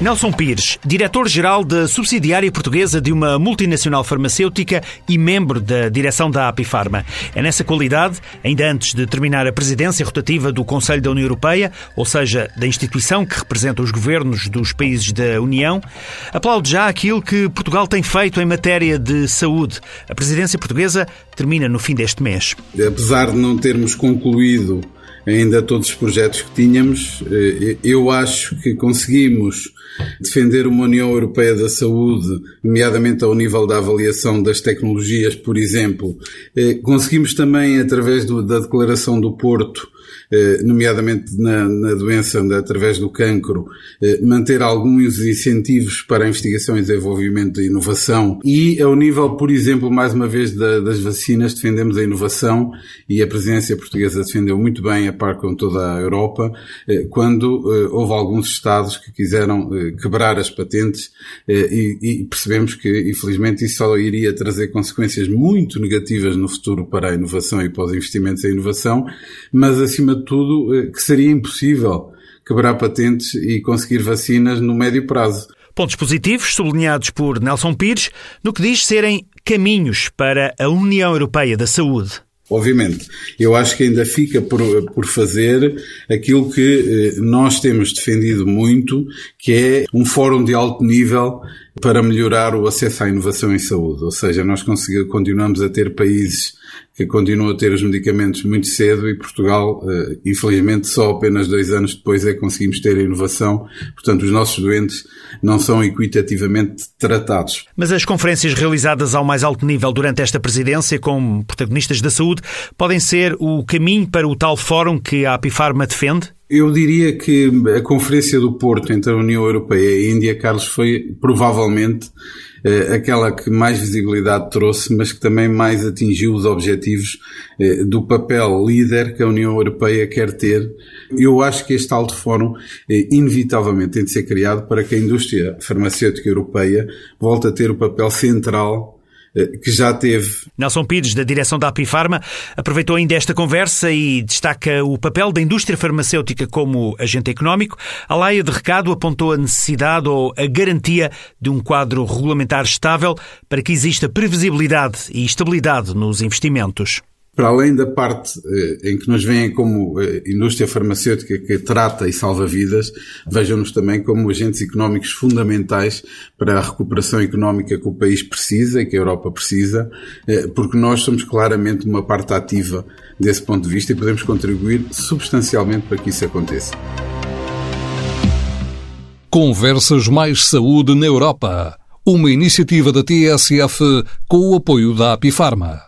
Nelson Pires, diretor-geral da subsidiária portuguesa de uma multinacional farmacêutica e membro da direção da Apifarma. É nessa qualidade, ainda antes de terminar a presidência rotativa do Conselho da União Europeia, ou seja, da instituição que representa os governos dos países da União, aplaude já aquilo que Portugal tem feito em matéria de saúde. A presidência portuguesa termina no fim deste mês. Apesar de não termos concluído ainda todos os projetos que tínhamos. Eh, eu acho que conseguimos defender uma União Europeia da Saúde, nomeadamente ao nível da avaliação das tecnologias, por exemplo. Eh, conseguimos também, através da Declaração do Porto, nomeadamente na, na doença através do cancro, eh, manter alguns incentivos para a investigação e desenvolvimento e inovação. E ao nível, por exemplo, mais uma vez da, das vacinas, defendemos a inovação e a presidência portuguesa defendeu muito bem a par com toda a Europa, eh, quando houve alguns Estados que quiseram quebrar as patentes e, e percebemos que, infelizmente, isso só iria trazer consequências muito negativas no futuro para a inovação e para os investimentos em inovação, mas acima de tudo, eh, que seria impossível quebrar patentes e conseguir vacinas no médio prazo. Pontos positivos sublinhados por Nelson Pires no que diz serem caminhos para a União Europeia da Saúde. Obviamente, eu acho que ainda fica por, por fazer aquilo que eh, nós temos defendido muito, que é um fórum de alto nível para melhorar o acesso à inovação em saúde. Ou seja, nós continuamos a ter países que continuam a ter os medicamentos muito cedo e Portugal, eh, infelizmente, só apenas dois anos depois é que conseguimos ter a inovação. Portanto, os nossos doentes não são equitativamente tratados. Mas as conferências realizadas ao mais alto nível durante esta presidência, com protagonistas da saúde, podem ser o caminho para o tal fórum que a Apifarma defende? Eu diria que a Conferência do Porto entre a União Europeia e a Índia, Carlos, foi provavelmente eh, aquela que mais visibilidade trouxe, mas que também mais atingiu os objetivos eh, do papel líder que a União Europeia quer ter. Eu acho que este alto fórum, eh, inevitavelmente, tem de ser criado para que a indústria farmacêutica europeia volte a ter o papel central que já teve. Nelson Pires, da direção da Apifarma, aproveitou ainda esta conversa e destaca o papel da indústria farmacêutica como agente económico. A Laia de Recado apontou a necessidade ou a garantia de um quadro regulamentar estável para que exista previsibilidade e estabilidade nos investimentos para além da parte eh, em que nos veem como eh, indústria farmacêutica que trata e salva vidas, vejam-nos também como agentes económicos fundamentais para a recuperação económica que o país precisa e que a Europa precisa, eh, porque nós somos claramente uma parte ativa desse ponto de vista e podemos contribuir substancialmente para que isso aconteça. Conversas Mais Saúde na Europa. Uma iniciativa da TSF com o apoio da Apifarma.